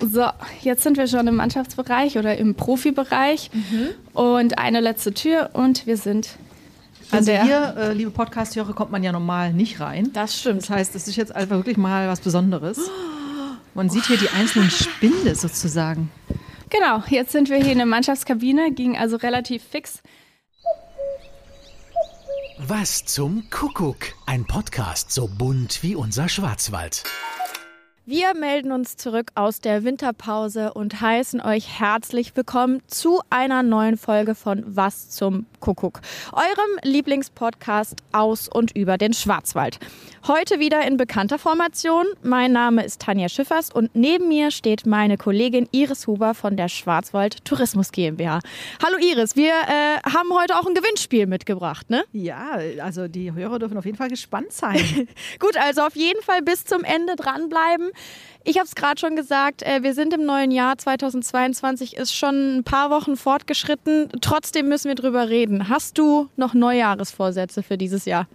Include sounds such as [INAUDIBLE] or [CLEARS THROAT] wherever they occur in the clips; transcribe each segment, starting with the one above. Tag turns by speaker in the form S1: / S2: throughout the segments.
S1: So, jetzt sind wir schon im Mannschaftsbereich oder im Profibereich. Mhm. Und eine letzte Tür und wir sind.
S2: Also hier, äh, liebe Podcast-Hörer, kommt man ja normal nicht rein.
S1: Das stimmt.
S2: Das heißt, es ist jetzt einfach wirklich mal was Besonderes. Man sieht hier die einzelnen Spinde sozusagen.
S1: Genau, jetzt sind wir hier in der Mannschaftskabine, ging also relativ fix.
S3: Was zum Kuckuck? Ein Podcast so bunt wie unser Schwarzwald.
S1: Wir melden uns zurück aus der Winterpause und heißen euch herzlich willkommen zu einer neuen Folge von Was zum Kuckuck, eurem Lieblingspodcast aus und über den Schwarzwald. Heute wieder in bekannter Formation. Mein Name ist Tanja Schiffers und neben mir steht meine Kollegin Iris Huber von der Schwarzwald Tourismus GmbH. Hallo Iris, wir äh, haben heute auch ein Gewinnspiel mitgebracht, ne?
S2: Ja, also die Hörer dürfen auf jeden Fall gespannt sein. [LAUGHS]
S1: Gut, also auf jeden Fall bis zum Ende dranbleiben. Ich habe es gerade schon gesagt, äh, wir sind im neuen Jahr 2022, ist schon ein paar Wochen fortgeschritten. Trotzdem müssen wir drüber reden. Hast du noch Neujahresvorsätze für dieses Jahr?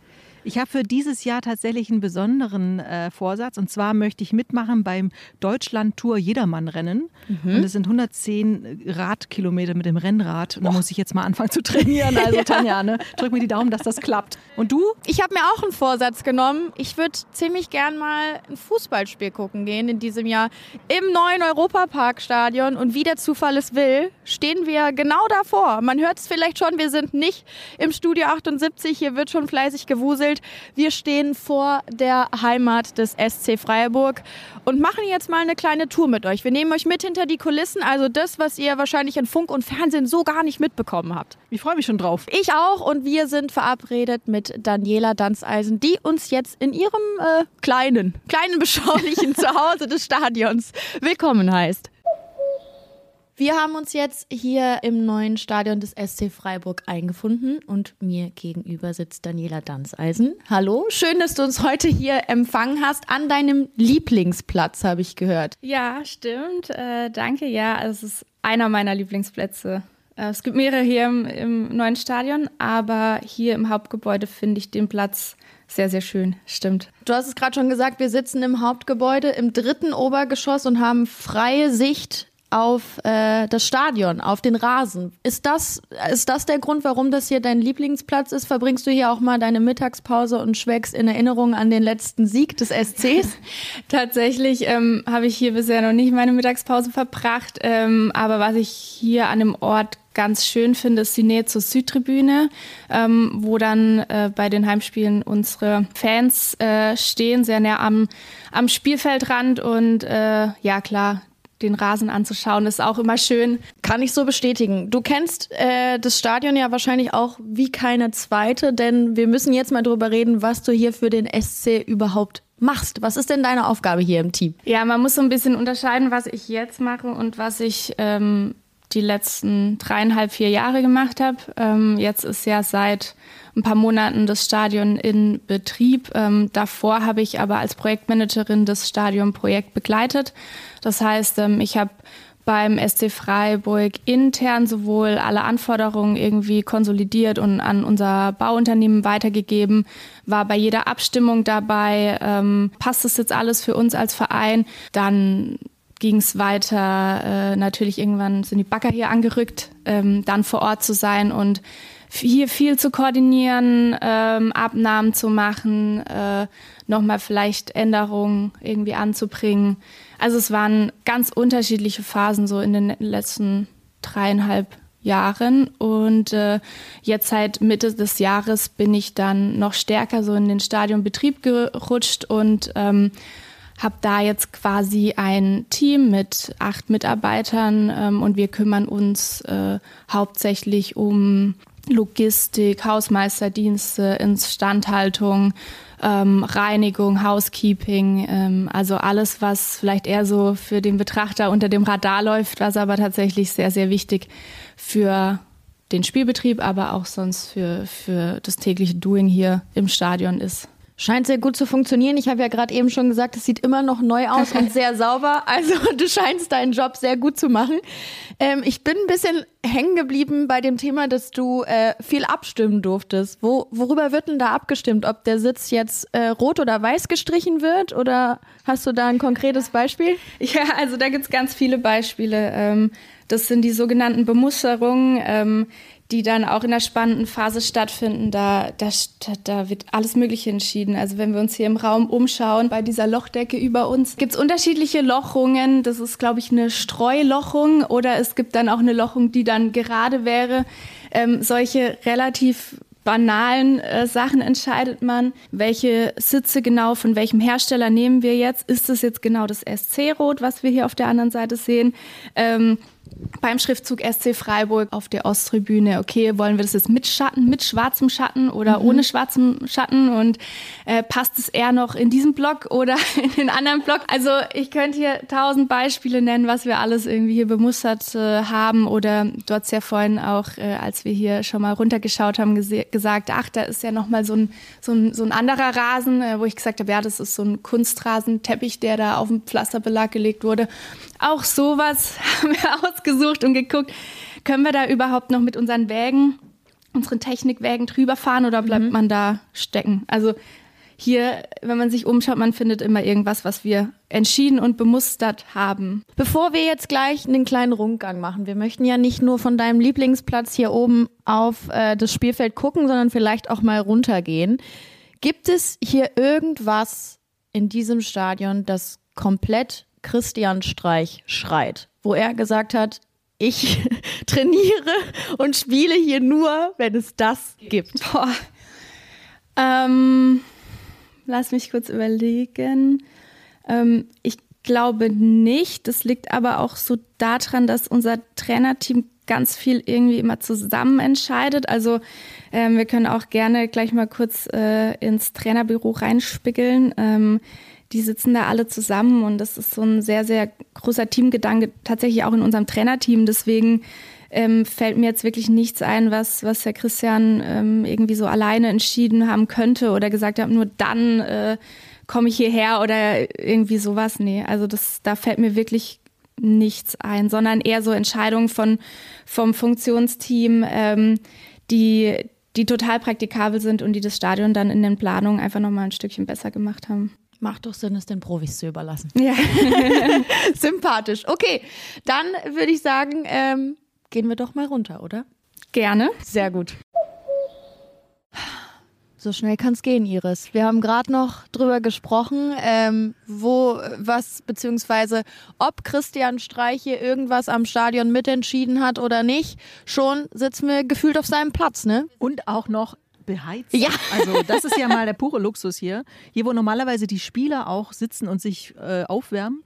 S2: Ich habe für dieses Jahr tatsächlich einen besonderen äh, Vorsatz. Und zwar möchte ich mitmachen beim Deutschland-Tour Jedermann-Rennen. Mhm. Und es sind 110 Radkilometer mit dem Rennrad. Und da muss ich jetzt mal anfangen zu trainieren. Also [LAUGHS] Tanja, ne? drück mir die Daumen, dass das klappt. Und du?
S1: Ich habe mir auch einen Vorsatz genommen. Ich würde ziemlich gern mal ein Fußballspiel gucken gehen in diesem Jahr im neuen Europaparkstadion. Und wie der Zufall es will, stehen wir genau davor. Man hört es vielleicht schon, wir sind nicht im Studio 78. Hier wird schon fleißig gewuselt. Bild. Wir stehen vor der Heimat des SC Freiburg und machen jetzt mal eine kleine Tour mit euch. Wir nehmen euch mit hinter die Kulissen, also das, was ihr wahrscheinlich in Funk und Fernsehen so gar nicht mitbekommen habt.
S2: Ich freue mich schon drauf.
S1: Ich auch und wir sind verabredet mit Daniela Danzeisen, die uns jetzt in ihrem äh, kleinen, kleinen beschaulichen [LAUGHS] Zuhause des Stadions willkommen heißt. Wir haben uns jetzt hier im neuen Stadion des SC Freiburg eingefunden und mir gegenüber sitzt Daniela Danzeisen. Hallo, schön, dass du uns heute hier empfangen hast an deinem Lieblingsplatz, habe ich gehört.
S4: Ja, stimmt. Äh, danke. Ja, es ist einer meiner Lieblingsplätze. Äh, es gibt mehrere hier im, im neuen Stadion, aber hier im Hauptgebäude finde ich den Platz sehr, sehr schön, stimmt.
S1: Du hast es gerade schon gesagt, wir sitzen im Hauptgebäude im dritten Obergeschoss und haben freie Sicht auf äh, das Stadion, auf den Rasen. Ist das, ist das der Grund, warum das hier dein Lieblingsplatz ist? Verbringst du hier auch mal deine Mittagspause und schwelgst in Erinnerung an den letzten Sieg des SCs? [LAUGHS]
S4: Tatsächlich ähm, habe ich hier bisher noch nicht meine Mittagspause verbracht, ähm, aber was ich hier an dem Ort ganz schön finde, ist die Nähe zur Südtribüne, ähm, wo dann äh, bei den Heimspielen unsere Fans äh, stehen, sehr nah am, am Spielfeldrand und äh, ja klar, den Rasen anzuschauen, ist auch immer schön.
S1: Kann ich so bestätigen. Du kennst äh, das Stadion ja wahrscheinlich auch wie keine zweite, denn wir müssen jetzt mal drüber reden, was du hier für den SC überhaupt machst. Was ist denn deine Aufgabe hier im Team?
S4: Ja, man muss so ein bisschen unterscheiden, was ich jetzt mache und was ich ähm, die letzten dreieinhalb, vier Jahre gemacht habe. Ähm, jetzt ist ja seit ein paar Monaten das Stadion in Betrieb. Ähm, davor habe ich aber als Projektmanagerin das Stadionprojekt begleitet. Das heißt, ähm, ich habe beim SC Freiburg intern sowohl alle Anforderungen irgendwie konsolidiert und an unser Bauunternehmen weitergegeben, war bei jeder Abstimmung dabei, ähm, passt das jetzt alles für uns als Verein, dann ging es weiter, äh, natürlich irgendwann sind die Bagger hier angerückt, ähm, dann vor Ort zu sein und hier viel zu koordinieren, ähm, Abnahmen zu machen, äh, nochmal vielleicht Änderungen irgendwie anzubringen. Also es waren ganz unterschiedliche Phasen so in den letzten dreieinhalb Jahren und äh, jetzt seit Mitte des Jahres bin ich dann noch stärker so in den Stadionbetrieb gerutscht und ähm, habe da jetzt quasi ein Team mit acht Mitarbeitern ähm, und wir kümmern uns äh, hauptsächlich um Logistik, Hausmeisterdienste, Instandhaltung, ähm, Reinigung, Housekeeping, ähm, also alles, was vielleicht eher so für den Betrachter unter dem Radar läuft, was aber tatsächlich sehr, sehr wichtig für den Spielbetrieb, aber auch sonst für, für das tägliche Doing hier im Stadion ist.
S1: Scheint sehr gut zu funktionieren. Ich habe ja gerade eben schon gesagt, es sieht immer noch neu aus und [LAUGHS] sehr sauber. Also du scheinst deinen Job sehr gut zu machen. Ähm, ich bin ein bisschen hängen geblieben bei dem Thema, dass du äh, viel abstimmen durftest. Wo, worüber wird denn da abgestimmt? Ob der Sitz jetzt äh, rot oder weiß gestrichen wird? Oder hast du da ein konkretes Beispiel?
S4: Ja, also da gibt's ganz viele Beispiele. Ähm, das sind die sogenannten Bemusterungen. Ähm, die dann auch in der spannenden Phase stattfinden. Da, da, da wird alles Mögliche entschieden. Also wenn wir uns hier im Raum umschauen, bei dieser Lochdecke über uns, gibt es unterschiedliche Lochungen. Das ist, glaube ich, eine Streulochung oder es gibt dann auch eine Lochung, die dann gerade wäre. Ähm, solche relativ banalen äh, Sachen entscheidet man. Welche Sitze genau von welchem Hersteller nehmen wir jetzt? Ist es jetzt genau das SC-Rot, was wir hier auf der anderen Seite sehen? Ähm, beim Schriftzug SC Freiburg auf der Osttribüne, okay, wollen wir das jetzt mit Schatten, mit schwarzem Schatten oder mhm. ohne schwarzem Schatten und äh, passt es eher noch in diesem Block oder [LAUGHS] in den anderen Block? Also ich könnte hier tausend Beispiele nennen, was wir alles irgendwie hier bemustert äh, haben oder du hast ja vorhin auch, äh, als wir hier schon mal runtergeschaut haben, gesagt, ach, da ist ja nochmal so ein, so, ein, so ein anderer Rasen, äh, wo ich gesagt habe, ja, das ist so ein Kunstrasenteppich, der da auf den Pflasterbelag gelegt wurde. Auch sowas [LAUGHS] haben wir ausgesucht und geguckt, können wir da überhaupt noch mit unseren Wägen, unseren Technikwägen drüber fahren oder bleibt mhm. man da stecken? Also hier, wenn man sich umschaut, man findet immer irgendwas, was wir entschieden und bemustert haben.
S1: Bevor wir jetzt gleich einen kleinen Rundgang machen, wir möchten ja nicht nur von deinem Lieblingsplatz hier oben auf äh, das Spielfeld gucken, sondern vielleicht auch mal runtergehen. Gibt es hier irgendwas in diesem Stadion, das komplett Christian Streich schreit, wo er gesagt hat, ich [LAUGHS] trainiere und spiele hier nur, wenn es das gibt. Boah.
S4: Ähm, lass mich kurz überlegen. Ähm, ich glaube nicht. Das liegt aber auch so daran, dass unser Trainerteam ganz viel irgendwie immer zusammen entscheidet. Also ähm, wir können auch gerne gleich mal kurz äh, ins Trainerbüro reinspiegeln. Die sitzen da alle zusammen und das ist so ein sehr, sehr großer Teamgedanke, tatsächlich auch in unserem Trainerteam. Deswegen ähm, fällt mir jetzt wirklich nichts ein, was, was Herr Christian ähm, irgendwie so alleine entschieden haben könnte oder gesagt hat, nur dann äh, komme ich hierher oder irgendwie sowas. Nee, also das, da fällt mir wirklich nichts ein, sondern eher so Entscheidungen von, vom Funktionsteam, ähm, die, die total praktikabel sind und die das Stadion dann in den Planungen einfach nochmal ein Stückchen besser gemacht haben.
S1: Macht doch Sinn, es den Profis zu überlassen. [LAUGHS]
S4: Ja. [LAUGHS]
S1: Sympathisch. Okay, dann würde ich sagen, ähm, gehen wir doch mal runter, oder?
S4: Gerne.
S1: Sehr gut. So schnell kann es gehen, Iris. Wir haben gerade noch drüber gesprochen, ähm, wo was, beziehungsweise ob Christian Streich hier irgendwas am Stadion mitentschieden hat oder nicht. Schon sitzen wir gefühlt auf seinem Platz, ne?
S2: Und auch noch beheizt.
S1: Ja.
S2: Also das ist ja mal der pure Luxus hier. Hier, wo normalerweise die Spieler auch sitzen und sich äh, aufwärmen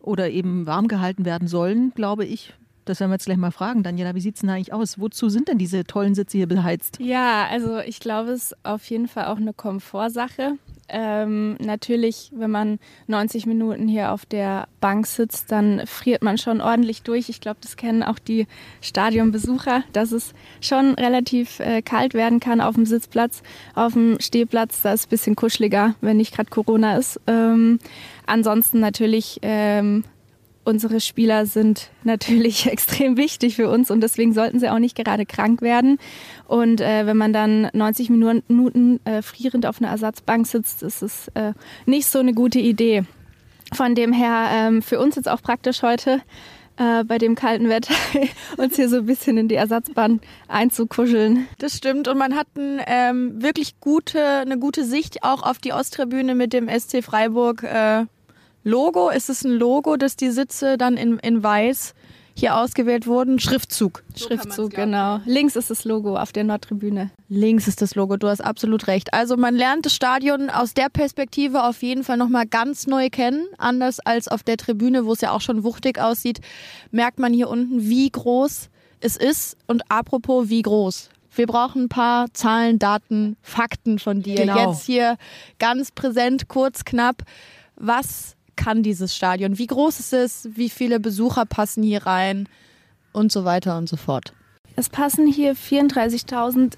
S2: oder eben warm gehalten werden sollen, glaube ich, das werden wir jetzt gleich mal fragen, Daniela, wie sieht es denn eigentlich aus? Wozu sind denn diese tollen Sitze hier beheizt?
S4: Ja, also ich glaube, es ist auf jeden Fall auch eine Komfortsache. Ähm, natürlich, wenn man 90 Minuten hier auf der Bank sitzt, dann friert man schon ordentlich durch. Ich glaube, das kennen auch die Stadionbesucher, dass es schon relativ äh, kalt werden kann auf dem Sitzplatz. Auf dem Stehplatz, da ist es ein bisschen kuscheliger, wenn nicht gerade Corona ist. Ähm, ansonsten natürlich ähm, unsere Spieler sind natürlich [LAUGHS] extrem wichtig für uns und deswegen sollten sie auch nicht gerade krank werden. Und äh, wenn man dann 90 Minuten äh, frierend auf einer Ersatzbank sitzt, ist es äh, nicht so eine gute Idee. Von dem her ähm, für uns jetzt auch praktisch heute äh, bei dem kalten Wetter [LAUGHS] uns hier so ein bisschen in die Ersatzbahn einzukuscheln.
S1: Das stimmt und man hat ein, ähm, wirklich gute, eine gute Sicht auch auf die Osttribüne mit dem SC Freiburg äh, Logo, ist es ein Logo, dass die Sitze dann in, in weiß hier ausgewählt wurden? Schriftzug.
S4: So Schriftzug, genau. Links ist das Logo auf der Nordtribüne.
S1: Links ist das Logo, du hast absolut recht. Also man lernt das Stadion aus der Perspektive auf jeden Fall nochmal ganz neu kennen. Anders als auf der Tribüne, wo es ja auch schon wuchtig aussieht, merkt man hier unten, wie groß es ist. Und apropos, wie groß. Wir brauchen ein paar Zahlen, Daten, Fakten von dir. Genau. Jetzt hier ganz präsent, kurz, knapp. Was kann dieses Stadion? Wie groß ist es? Wie viele Besucher passen hier rein? Und so weiter und so fort.
S4: Es passen hier 34.700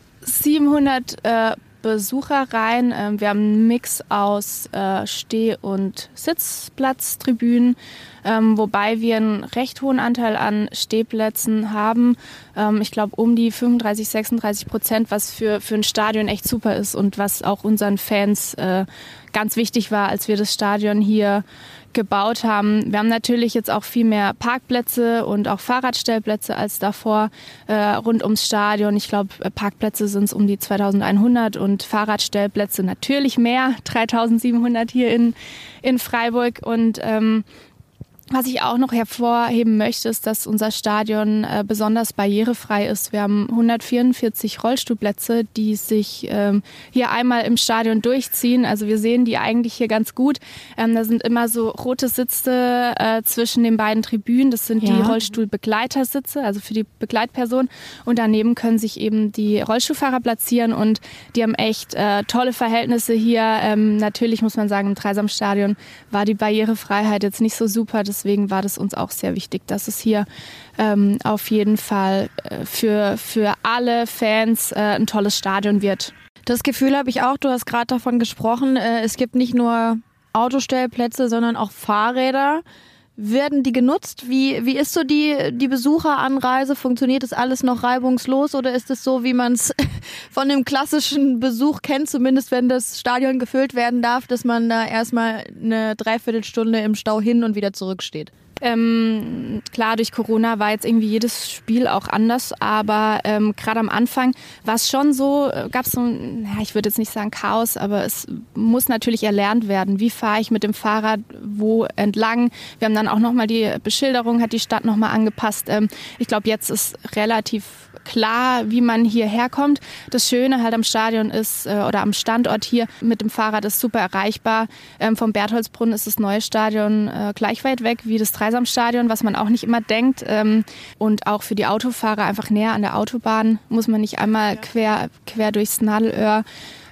S4: äh, Besucher rein. Ähm, wir haben einen Mix aus äh, Steh- und Sitzplatztribünen, ähm, wobei wir einen recht hohen Anteil an Stehplätzen haben. Ähm, ich glaube um die 35, 36 Prozent, was für, für ein Stadion echt super ist und was auch unseren Fans äh, ganz wichtig war, als wir das Stadion hier gebaut haben. Wir haben natürlich jetzt auch viel mehr Parkplätze und auch Fahrradstellplätze als davor äh, rund ums Stadion. Ich glaube, äh, Parkplätze sind es um die 2100 und Fahrradstellplätze natürlich mehr, [LAUGHS] 3700 hier in, in Freiburg. Und ähm, was ich auch noch hervorheben möchte, ist, dass unser Stadion äh, besonders barrierefrei ist. Wir haben 144 Rollstuhlplätze, die sich ähm, hier einmal im Stadion durchziehen. Also wir sehen die eigentlich hier ganz gut. Ähm, da sind immer so rote Sitze äh, zwischen den beiden Tribünen. Das sind ja. die Rollstuhlbegleitersitze, also für die Begleitperson. Und daneben können sich eben die Rollstuhlfahrer platzieren und die haben echt äh, tolle Verhältnisse hier. Ähm, natürlich muss man sagen, im Dreisamstadion war die Barrierefreiheit jetzt nicht so super. Das deswegen war das uns auch sehr wichtig, dass es hier ähm, auf jeden Fall äh, für, für alle Fans äh, ein tolles Stadion wird.
S1: Das Gefühl habe ich auch, du hast gerade davon gesprochen, äh, es gibt nicht nur Autostellplätze, sondern auch Fahrräder. Werden die genutzt? Wie, wie ist so die, die Besucheranreise? Funktioniert das alles noch reibungslos oder ist es so, wie man es [LAUGHS] von dem klassischen Besuch kennt, zumindest wenn das Stadion gefüllt werden darf, dass man da erstmal eine Dreiviertelstunde im Stau hin und wieder zurücksteht?
S4: Ähm, klar, durch Corona war jetzt irgendwie jedes Spiel auch anders, aber ähm, gerade am Anfang war es schon so, äh, gab es so ja, ich würde jetzt nicht sagen Chaos, aber es muss natürlich erlernt werden. Wie fahre ich mit dem Fahrrad wo entlang? Wir haben dann auch nochmal die Beschilderung, hat die Stadt nochmal angepasst. Ähm, ich glaube, jetzt ist relativ klar, wie man hierher kommt. Das Schöne halt am Stadion ist äh, oder am Standort hier mit dem Fahrrad ist super erreichbar. Ähm, vom Bertholdsbrunnen ist das neue Stadion äh, gleich weit weg wie das Dreisamstadion, was man auch nicht immer denkt. Ähm, und auch für die Autofahrer einfach näher an der Autobahn muss man nicht einmal quer, quer durchs Nadelöhr.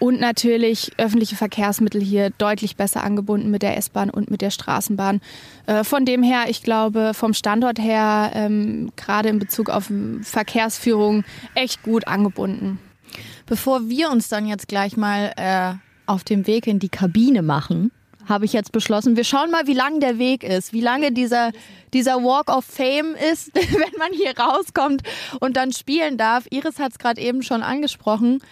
S4: Und natürlich öffentliche Verkehrsmittel hier deutlich besser angebunden mit der S-Bahn und mit der Straßenbahn. Äh, von dem her, ich glaube, vom Standort her, ähm, gerade in Bezug auf Verkehrsführung, echt gut angebunden.
S1: Bevor wir uns dann jetzt gleich mal äh, auf dem Weg in die Kabine machen, habe ich jetzt beschlossen, wir schauen mal, wie lang der Weg ist, wie lange dieser, dieser Walk of Fame ist, [LAUGHS] wenn man hier rauskommt und dann spielen darf. Iris hat es gerade eben schon angesprochen.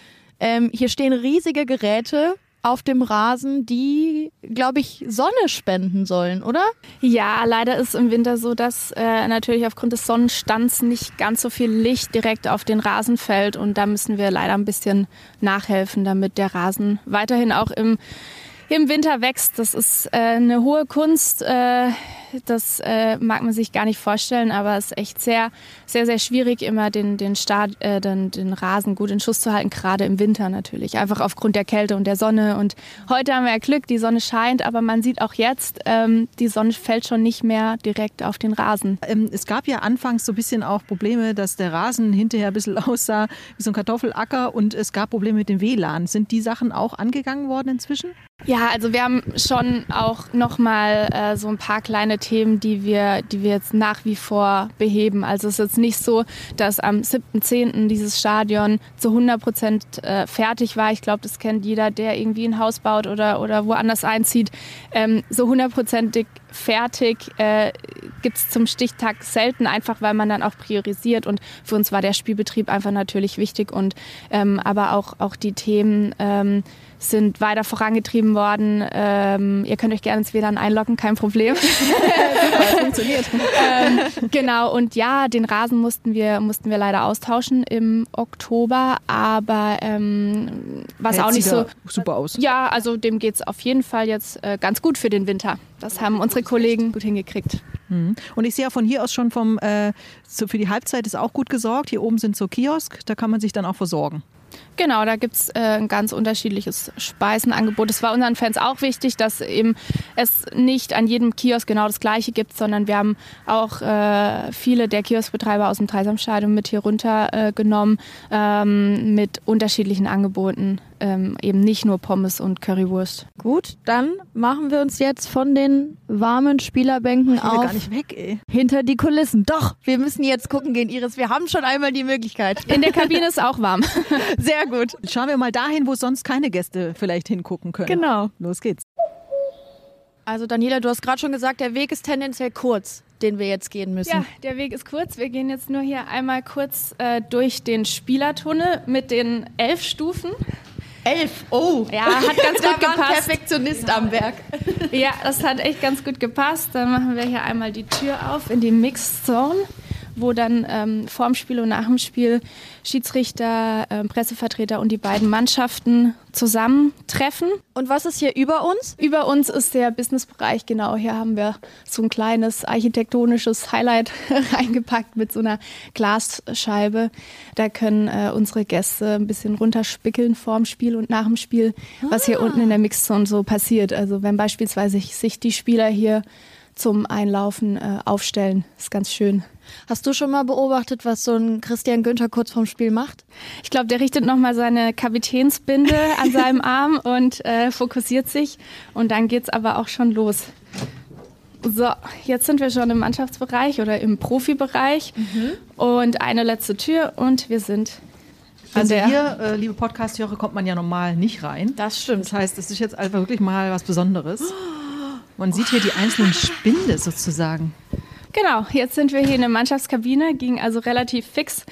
S1: Ähm, hier stehen riesige Geräte auf dem Rasen, die, glaube ich, Sonne spenden sollen, oder?
S4: Ja, leider ist im Winter so, dass äh, natürlich aufgrund des Sonnenstands nicht ganz so viel Licht direkt auf den Rasen fällt und da müssen wir leider ein bisschen nachhelfen, damit der Rasen weiterhin auch im im Winter wächst. Das ist äh, eine hohe Kunst. Äh, das äh, mag man sich gar nicht vorstellen, aber es ist echt sehr, sehr, sehr schwierig, immer den, den, Start, äh, den, den Rasen gut in Schuss zu halten, gerade im Winter natürlich. Einfach aufgrund der Kälte und der Sonne. Und heute haben wir ja Glück, die Sonne scheint, aber man sieht auch jetzt, ähm, die Sonne fällt schon nicht mehr direkt auf den Rasen.
S2: Ähm, es gab ja anfangs so ein bisschen auch Probleme, dass der Rasen hinterher ein bisschen [LAUGHS] aussah wie so ein Kartoffelacker und es gab Probleme mit dem WLAN. Sind die Sachen auch angegangen worden inzwischen?
S4: Ja, also wir haben schon auch nochmal äh, so ein paar kleine Themen, die wir, die wir jetzt nach wie vor beheben. Also es ist jetzt nicht so, dass am 7.10. dieses Stadion zu 100 Prozent äh, fertig war. Ich glaube, das kennt jeder, der irgendwie ein Haus baut oder, oder woanders einzieht. Ähm, so hundertprozentig fertig äh, gibt es zum Stichtag selten, einfach weil man dann auch priorisiert. Und für uns war der Spielbetrieb einfach natürlich wichtig und ähm, aber auch, auch die Themen, ähm, sind weiter vorangetrieben worden. Ähm, ihr könnt euch gerne ins WLAN einloggen, kein Problem. Super, [LAUGHS] [LAUGHS] funktioniert. ähm, genau, und ja, den Rasen mussten wir, mussten wir leider austauschen im Oktober, aber ähm, was
S2: jetzt
S4: auch nicht so.
S2: Super aus.
S4: Ja, also dem geht es auf jeden Fall jetzt äh, ganz gut für den Winter. Das haben unsere Kollegen gut hingekriegt.
S2: Mhm. Und ich sehe ja von hier aus schon vom, äh, so für die Halbzeit ist auch gut gesorgt. Hier oben sind so Kiosk, da kann man sich dann auch versorgen.
S4: Genau, da gibt es äh, ein ganz unterschiedliches Speisenangebot. Es war unseren Fans auch wichtig, dass eben es nicht an jedem Kiosk genau das gleiche gibt, sondern wir haben auch äh, viele der Kioskbetreiber aus dem Dreisamstadion mit hier runtergenommen äh, ähm, mit unterschiedlichen Angeboten. Ähm, eben nicht nur Pommes und Currywurst.
S1: Gut, dann machen wir uns jetzt von den warmen Spielerbänken
S2: Ich will
S1: auf
S2: gar nicht weg, ey.
S1: hinter die Kulissen. Doch, wir müssen jetzt gucken gehen, Iris. Wir haben schon einmal die Möglichkeit.
S4: In der Kabine ist auch warm. [LAUGHS]
S1: Sehr gut.
S2: Schauen wir mal dahin, wo sonst keine Gäste vielleicht hingucken können.
S1: Genau.
S2: Los geht's.
S1: Also Daniela, du hast gerade schon gesagt, der Weg ist tendenziell kurz, den wir jetzt gehen müssen.
S4: Ja, der Weg ist kurz. Wir gehen jetzt nur hier einmal kurz äh, durch den Spielertunnel mit den elf Stufen.
S1: Elf. Oh.
S4: Ja, hat ganz [LAUGHS]
S1: Da
S4: gut
S1: war ein
S4: gepasst.
S1: Perfektionist am Werk.
S4: Ja, das hat echt ganz gut gepasst. Dann machen wir hier einmal die Tür auf in die Mixed Zone, wo dann ähm, vorm Spiel und nach dem Spiel Schiedsrichter, ähm, Pressevertreter und die beiden Mannschaften zusammentreffen.
S1: Und was ist hier über uns?
S4: Über uns ist der Businessbereich, genau. Hier haben wir so ein kleines architektonisches Highlight [LAUGHS] reingepackt mit so einer Glasscheibe. Da können äh, unsere Gäste ein bisschen runterspickeln vorm Spiel und nach dem Spiel, was hier unten in der Mixzone so passiert. Also wenn beispielsweise sich die Spieler hier zum Einlaufen äh, aufstellen, ist ganz schön.
S1: Hast du schon mal beobachtet, was so ein Christian Günther kurz vorm Spiel macht?
S4: Ich glaube, der richtet nochmal seine Kapitänsbinde an seinem [LAUGHS] Arm und äh, fokussiert sich. Und dann geht's aber auch schon los. So, jetzt sind wir schon im Mannschaftsbereich oder im Profibereich. Und eine letzte Tür und wir sind an
S2: Also hier, äh, liebe Podcast-Hörer, kommt man ja normal nicht rein.
S1: Das stimmt.
S2: Das heißt, es ist jetzt einfach wirklich mal was Besonderes. Man sieht hier die einzelnen Spinde sozusagen.
S4: Genau, jetzt sind wir hier in der Mannschaftskabine, ging also relativ fix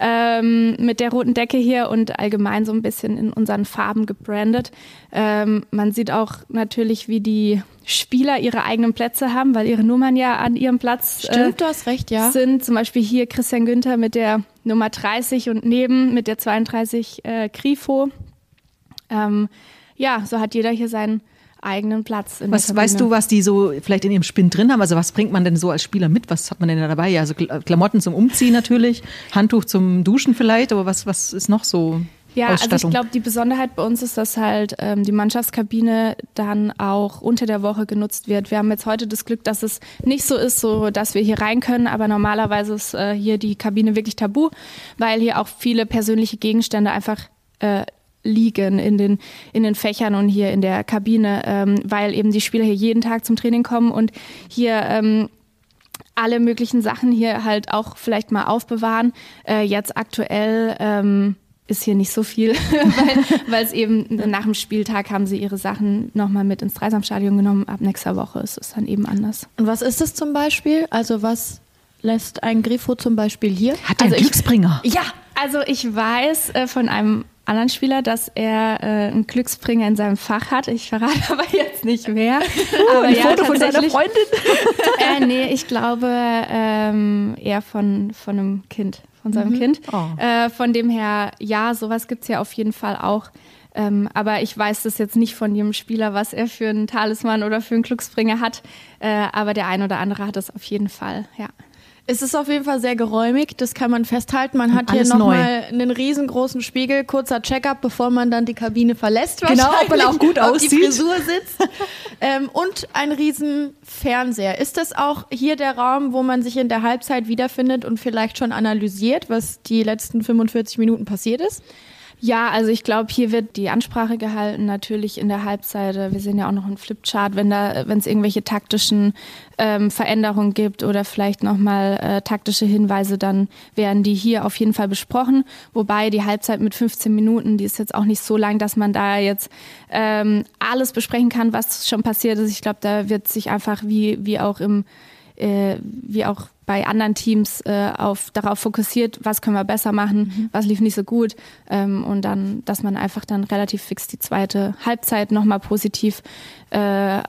S4: ähm, mit der roten Decke hier und allgemein so ein bisschen in unseren Farben gebrandet. Ähm, man sieht auch natürlich, wie die Spieler ihre eigenen Plätze haben, weil ihre Nummern ja an ihrem Platz äh,
S1: Stimmt, du hast recht, ja.
S4: sind. Zum Beispiel hier Christian Günther mit der Nummer 30 und neben mit der 32 äh, Grifo. Ähm, ja, so hat jeder hier seinen eigenen Platz.
S2: Was weißt du, was die so vielleicht in ihrem Spind drin haben? Also was bringt man denn so als Spieler mit? Was hat man denn da dabei? Ja, also Kl- Klamotten zum Umziehen natürlich, Handtuch zum Duschen vielleicht, aber was, was ist noch so
S4: Ja, also ich glaube, die Besonderheit bei uns ist, dass halt ähm, die Mannschaftskabine dann auch unter der Woche genutzt wird. Wir haben jetzt heute das Glück, dass es nicht so ist, so dass wir hier rein können, aber normalerweise ist äh, hier die Kabine wirklich tabu, weil hier auch viele persönliche Gegenstände einfach äh, liegen in den, in den Fächern und hier in der Kabine, ähm, weil eben die Spieler hier jeden Tag zum Training kommen und hier ähm, alle möglichen Sachen hier halt auch vielleicht mal aufbewahren. Äh, jetzt aktuell ähm, ist hier nicht so viel, [LAUGHS] weil weil es eben nach dem Spieltag haben sie ihre Sachen nochmal mit ins Dreisamstadion genommen. Ab nächster Woche ist es dann eben anders.
S1: Und was ist es zum Beispiel? Also was lässt ein Grifo zum Beispiel hier?
S2: Hat der
S4: also
S2: einen
S4: ich-
S2: Glücksbringer?
S4: Ja, also ich weiß äh, von einem anderen Spieler, dass er äh, einen Glücksbringer in seinem Fach hat. Ich verrate [LAUGHS] aber jetzt nicht wer. aber
S2: ein Foto von seiner Freundin? [LAUGHS]
S4: äh, nee, ich glaube ähm, eher von, von einem Kind, von seinem Kind.
S2: Oh.
S4: Äh, von dem her, ja, sowas gibt's ja auf jeden Fall auch. Ähm, aber ich weiß das jetzt nicht von jedem Spieler, was er für einen Talisman oder für einen Glücksbringer hat. Äh, aber der ein oder andere hat es auf jeden Fall, ja.
S1: Es ist auf jeden Fall sehr geräumig, das kann man festhalten. Man hat hier nochmal einen riesengroßen Spiegel, kurzer Check-up, bevor man dann die Kabine verlässt.
S2: Genau, ob man auch gut
S1: ob
S2: aussieht.
S1: die Frisur sitzt. [LAUGHS] ähm, und ein riesen Fernseher. Ist das auch hier der Raum, wo man sich in der Halbzeit wiederfindet und vielleicht schon analysiert, was die letzten 45 Minuten passiert ist?
S4: Ja, also ich glaube, hier wird die Ansprache gehalten, natürlich in der Halbzeit. Wir sehen ja auch noch einen Flipchart, wenn da, wenn es irgendwelche taktischen ähm, Veränderungen gibt oder vielleicht nochmal äh, taktische Hinweise, dann werden die hier auf jeden Fall besprochen. Wobei die Halbzeit mit 15 Minuten, die ist jetzt auch nicht so lang, dass man da jetzt ähm, alles besprechen kann, was schon passiert ist. Ich glaube, da wird sich einfach wie, wie auch im äh, wie auch bei anderen Teams äh, auf, darauf fokussiert, was können wir besser machen, was lief nicht so gut ähm, und dann, dass man einfach dann relativ fix die zweite Halbzeit nochmal positiv äh,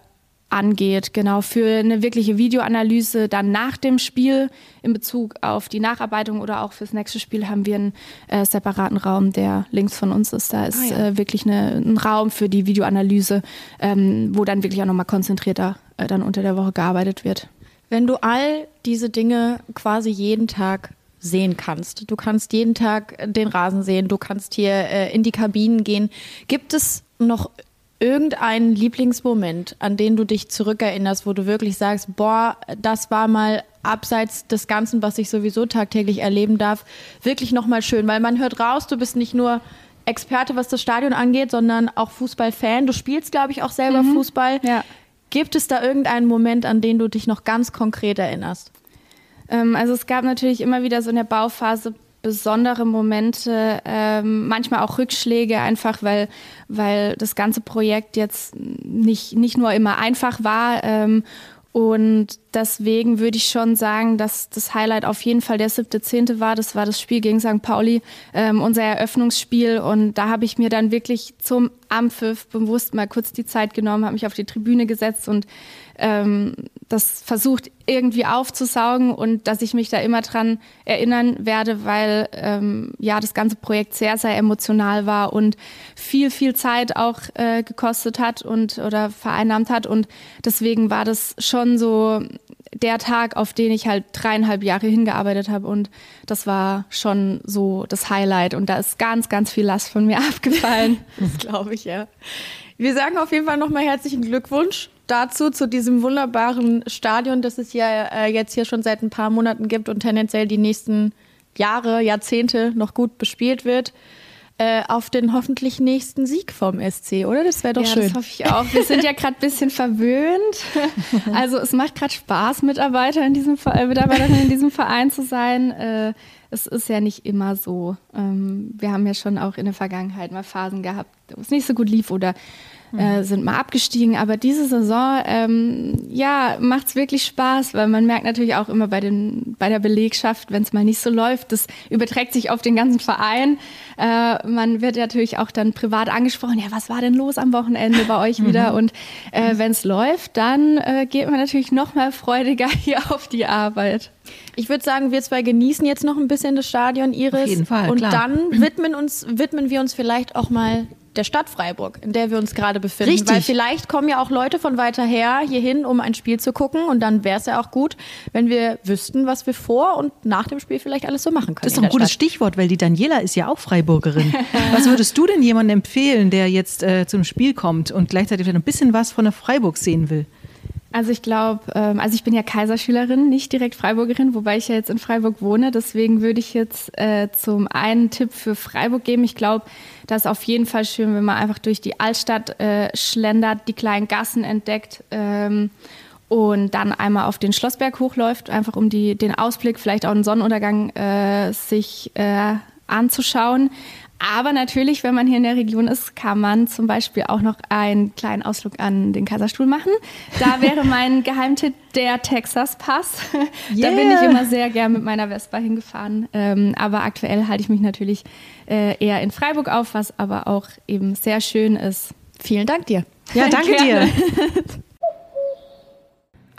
S4: angeht. Genau, für eine wirkliche Videoanalyse dann nach dem Spiel in Bezug auf die Nacharbeitung oder auch fürs nächste Spiel haben wir einen äh, separaten Raum, der links von uns ist. Da ist
S1: Ah, ja.
S4: äh, wirklich eine, ein Raum für die Videoanalyse, ähm, wo dann wirklich auch nochmal konzentrierter äh, dann unter der Woche gearbeitet wird.
S1: Wenn du all diese Dinge quasi jeden Tag sehen kannst, du kannst jeden Tag den Rasen sehen, du kannst hier äh, in die Kabinen gehen, gibt es noch irgendeinen Lieblingsmoment, an den du dich zurückerinnerst, wo du wirklich sagst, boah, das war mal abseits des Ganzen, was ich sowieso tagtäglich erleben darf, wirklich nochmal schön, weil man hört raus, du bist nicht nur Experte, was das Stadion angeht, sondern auch Fußballfan. Du spielst, glaube ich, auch selber mhm. Fußball.
S4: Ja.
S1: Gibt es da irgendeinen Moment, an den du dich noch ganz konkret erinnerst?
S4: Ähm, also es gab natürlich immer wieder so in der Bauphase besondere Momente, ähm, manchmal auch Rückschläge, einfach weil, weil das ganze Projekt jetzt nicht, nicht nur immer einfach war. Ähm, und deswegen würde ich schon sagen, dass das Highlight auf jeden Fall der siebte, zehnte war. Das war das Spiel gegen St. Pauli, ähm, unser Eröffnungsspiel. Und da habe ich mir dann wirklich zum Ampfiff bewusst mal kurz die Zeit genommen, habe mich auf die Tribüne gesetzt und ähm, das versucht irgendwie aufzusaugen und dass ich mich da immer dran erinnern werde, weil ähm, ja das ganze Projekt sehr, sehr emotional war und viel, viel Zeit auch äh, gekostet hat und oder vereinnahmt hat. Und deswegen war das schon so der Tag, auf den ich halt dreieinhalb Jahre hingearbeitet habe. Und das war schon so das Highlight. Und da ist ganz, ganz viel Last von mir [LAUGHS] abgefallen.
S1: das glaube ich, ja. Wir sagen auf jeden Fall nochmal herzlichen Glückwunsch dazu, zu diesem wunderbaren Stadion, das es ja äh, jetzt hier schon seit ein paar Monaten gibt und tendenziell die nächsten Jahre, Jahrzehnte noch gut bespielt wird. Äh, auf den hoffentlich nächsten Sieg vom SC, oder? Das wäre doch
S4: ja,
S1: schön.
S4: Das hoffe ich auch. Wir sind ja gerade ein bisschen verwöhnt. [LAUGHS] Also es macht gerade Spaß, Mitarbeiter in diesem äh, Mitarbeiterin in diesem Verein zu sein. Äh, es ist ja nicht immer so. Ähm, wir haben ja schon auch in der Vergangenheit mal Phasen gehabt, wo es nicht so gut lief oder äh, mhm. sind mal abgestiegen. Aber diese Saison, ähm, ja, macht es wirklich Spaß, weil man merkt natürlich auch immer bei, den, bei der Belegschaft, wenn es mal nicht so läuft, das überträgt sich auf den ganzen Verein. Äh, man wird natürlich auch dann privat angesprochen, ja, was war denn los am Wochenende bei euch [LAUGHS] wieder? Mhm. Und äh, wenn es läuft, dann äh, geht man natürlich noch mal freudiger [LAUGHS] hier auf die Arbeit.
S1: Ich würde sagen, wir zwei genießen jetzt noch ein bisschen das Stadion Iris. Auf
S2: jeden Fall,
S1: und
S2: klar.
S1: dann [CLEARS THROAT] widmen, uns, widmen wir uns vielleicht auch mal der Stadt Freiburg, in der wir uns gerade befinden.
S2: Richtig.
S1: Weil vielleicht kommen ja auch Leute von weiter her hierhin, um ein Spiel zu gucken. Und dann wäre es ja auch gut, wenn wir wüssten, was wir vor und nach dem Spiel vielleicht alles so machen können.
S2: Das ist doch ein gutes
S1: Stadt.
S2: Stichwort, weil die Daniela ist ja auch Freiburgerin. [LAUGHS] was würdest du denn jemandem empfehlen, der jetzt äh, zum Spiel kommt und gleichzeitig ein bisschen was von der Freiburg sehen will?
S4: Also ich glaube, ähm, also ich bin ja Kaiserschülerin, nicht direkt Freiburgerin, wobei ich ja jetzt in Freiburg wohne. Deswegen würde ich jetzt äh, zum einen Tipp für Freiburg geben. Ich glaube, das ist auf jeden Fall schön, wenn man einfach durch die Altstadt äh, schlendert, die kleinen Gassen entdeckt ähm, und dann einmal auf den Schlossberg hochläuft, einfach um die, den Ausblick, vielleicht auch einen Sonnenuntergang äh, sich äh, anzuschauen. Aber natürlich, wenn man hier in der Region ist, kann man zum Beispiel auch noch einen kleinen Ausflug an den Kaiserstuhl machen. Da [LAUGHS] wäre mein Geheimtipp der Texas Pass. Yeah. Da bin ich immer sehr gern mit meiner Vespa hingefahren. Ähm, aber aktuell halte ich mich natürlich äh, eher in Freiburg auf, was aber auch eben sehr schön ist.
S1: Vielen Dank dir.
S2: Ja, danke dir. [LAUGHS]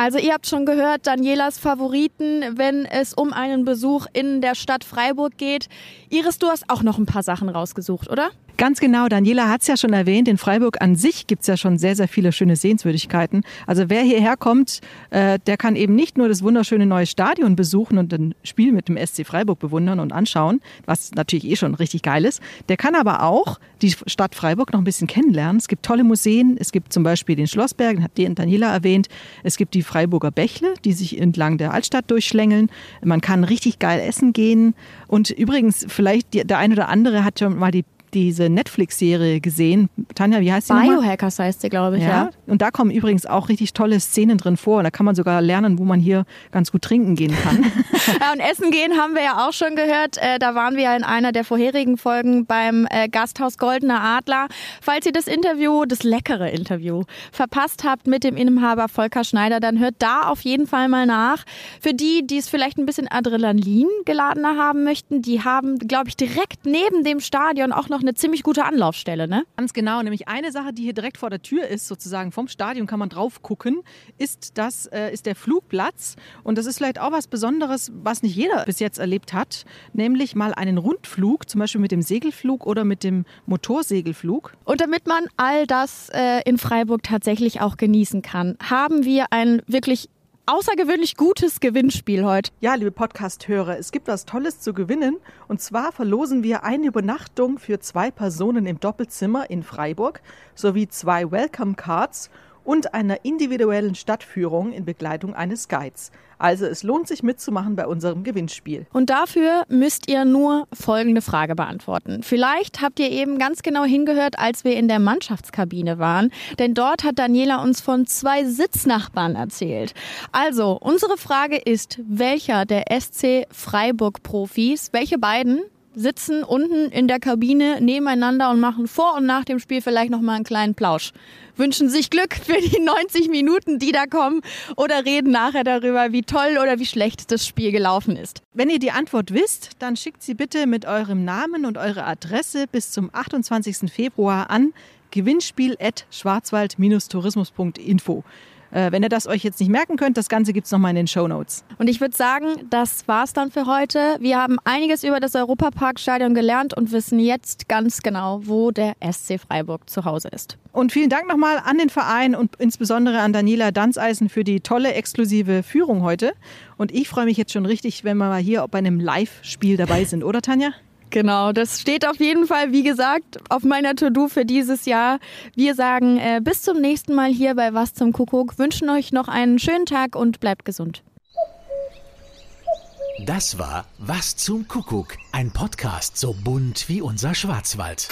S1: Also ihr habt schon gehört, Danielas Favoriten, wenn es um einen Besuch in der Stadt Freiburg geht. Iris, du hast auch noch ein paar Sachen rausgesucht, oder?
S2: Ganz genau, Daniela hat es ja schon erwähnt, in Freiburg an sich gibt es ja schon sehr, sehr viele schöne Sehenswürdigkeiten. Also wer hierher kommt, äh, der kann eben nicht nur das wunderschöne neue Stadion besuchen und ein Spiel mit dem SC Freiburg bewundern und anschauen, was natürlich eh schon richtig geil ist. Der kann aber auch die Stadt Freiburg noch ein bisschen kennenlernen. Es gibt tolle Museen, es gibt zum Beispiel den Schlossberg, den hat die Daniela erwähnt. Es gibt die Freiburger Bächle, die sich entlang der Altstadt durchschlängeln. Man kann richtig geil essen gehen. Und übrigens, vielleicht der eine oder andere hat schon mal die diese Netflix-Serie gesehen. Tanja, wie heißt die
S1: Biohackers heißt sie, glaube ich, ja. ja.
S2: Und da kommen übrigens auch richtig tolle Szenen drin vor. Und da kann man sogar lernen, wo man hier ganz gut trinken gehen kann. [LAUGHS]
S1: ja, und essen gehen haben wir ja auch schon gehört. Äh, da waren wir ja in einer der vorherigen Folgen beim äh, Gasthaus Goldener Adler. Falls ihr das Interview, das leckere Interview, verpasst habt mit dem Inhaber Volker Schneider, dann hört da auf jeden Fall mal nach. Für die, die es vielleicht ein bisschen Adrenalin geladener haben möchten, die haben, glaube ich, direkt neben dem Stadion auch noch eine ziemlich gute Anlaufstelle, ne?
S2: Ganz genau. Nämlich eine Sache, die hier direkt vor der Tür ist, sozusagen vom Stadion kann man drauf gucken, ist, das, äh, ist der Flugplatz. Und das ist vielleicht auch was Besonderes, was nicht jeder bis jetzt erlebt hat, nämlich mal einen Rundflug, zum Beispiel mit dem Segelflug oder mit dem Motorsegelflug.
S1: Und damit man all das äh, in Freiburg tatsächlich auch genießen kann, haben wir ein wirklich außergewöhnlich gutes Gewinnspiel heute.
S2: Ja, liebe Podcast-Hörer, es gibt was Tolles zu gewinnen. Und zwar verlosen wir eine Übernachtung für zwei Personen im Doppelzimmer in Freiburg sowie zwei Welcome Cards und einer individuellen Stadtführung in Begleitung eines Guides. Also es lohnt sich mitzumachen bei unserem Gewinnspiel.
S1: Und dafür müsst ihr nur folgende Frage beantworten. Vielleicht habt ihr eben ganz genau hingehört, als wir in der Mannschaftskabine waren, denn dort hat Daniela uns von zwei Sitznachbarn erzählt. Also, unsere Frage ist, welcher der SC Freiburg Profis, welche beiden sitzen unten in der Kabine nebeneinander und machen vor und nach dem Spiel vielleicht noch mal einen kleinen Plausch. Wünschen sich Glück für die [LAUGHS] 90 Minuten, die da kommen oder reden nachher darüber, wie toll oder wie schlecht das Spiel gelaufen ist.
S2: Wenn ihr die Antwort wisst, dann schickt sie bitte mit eurem Namen und eurer Adresse bis zum 28. Februar an gewinnspiel@schwarzwald-tourismus.info. Äh, wenn ihr das euch jetzt nicht merken könnt, das Ganze gibt es nochmal in den Show Notes.
S1: Und ich würde sagen, das war's dann für heute. Wir haben einiges über das Europaparkstadion gelernt und wissen jetzt ganz genau, wo der SC Freiburg zu Hause ist.
S2: Und vielen Dank nochmal an den Verein und insbesondere an Daniela Danzeisen für die tolle exklusive Führung heute. Und ich freue mich jetzt schon richtig, wenn wir mal hier bei einem Live-Spiel dabei sind, oder Tanja?
S1: Genau, das steht auf jeden Fall, wie gesagt, auf meiner To-Do für dieses Jahr. Wir sagen äh, bis zum nächsten Mal hier bei Was zum Kuckuck, wünschen euch noch einen schönen Tag und bleibt gesund.
S3: Das war Was zum Kuckuck, ein Podcast so bunt wie unser Schwarzwald.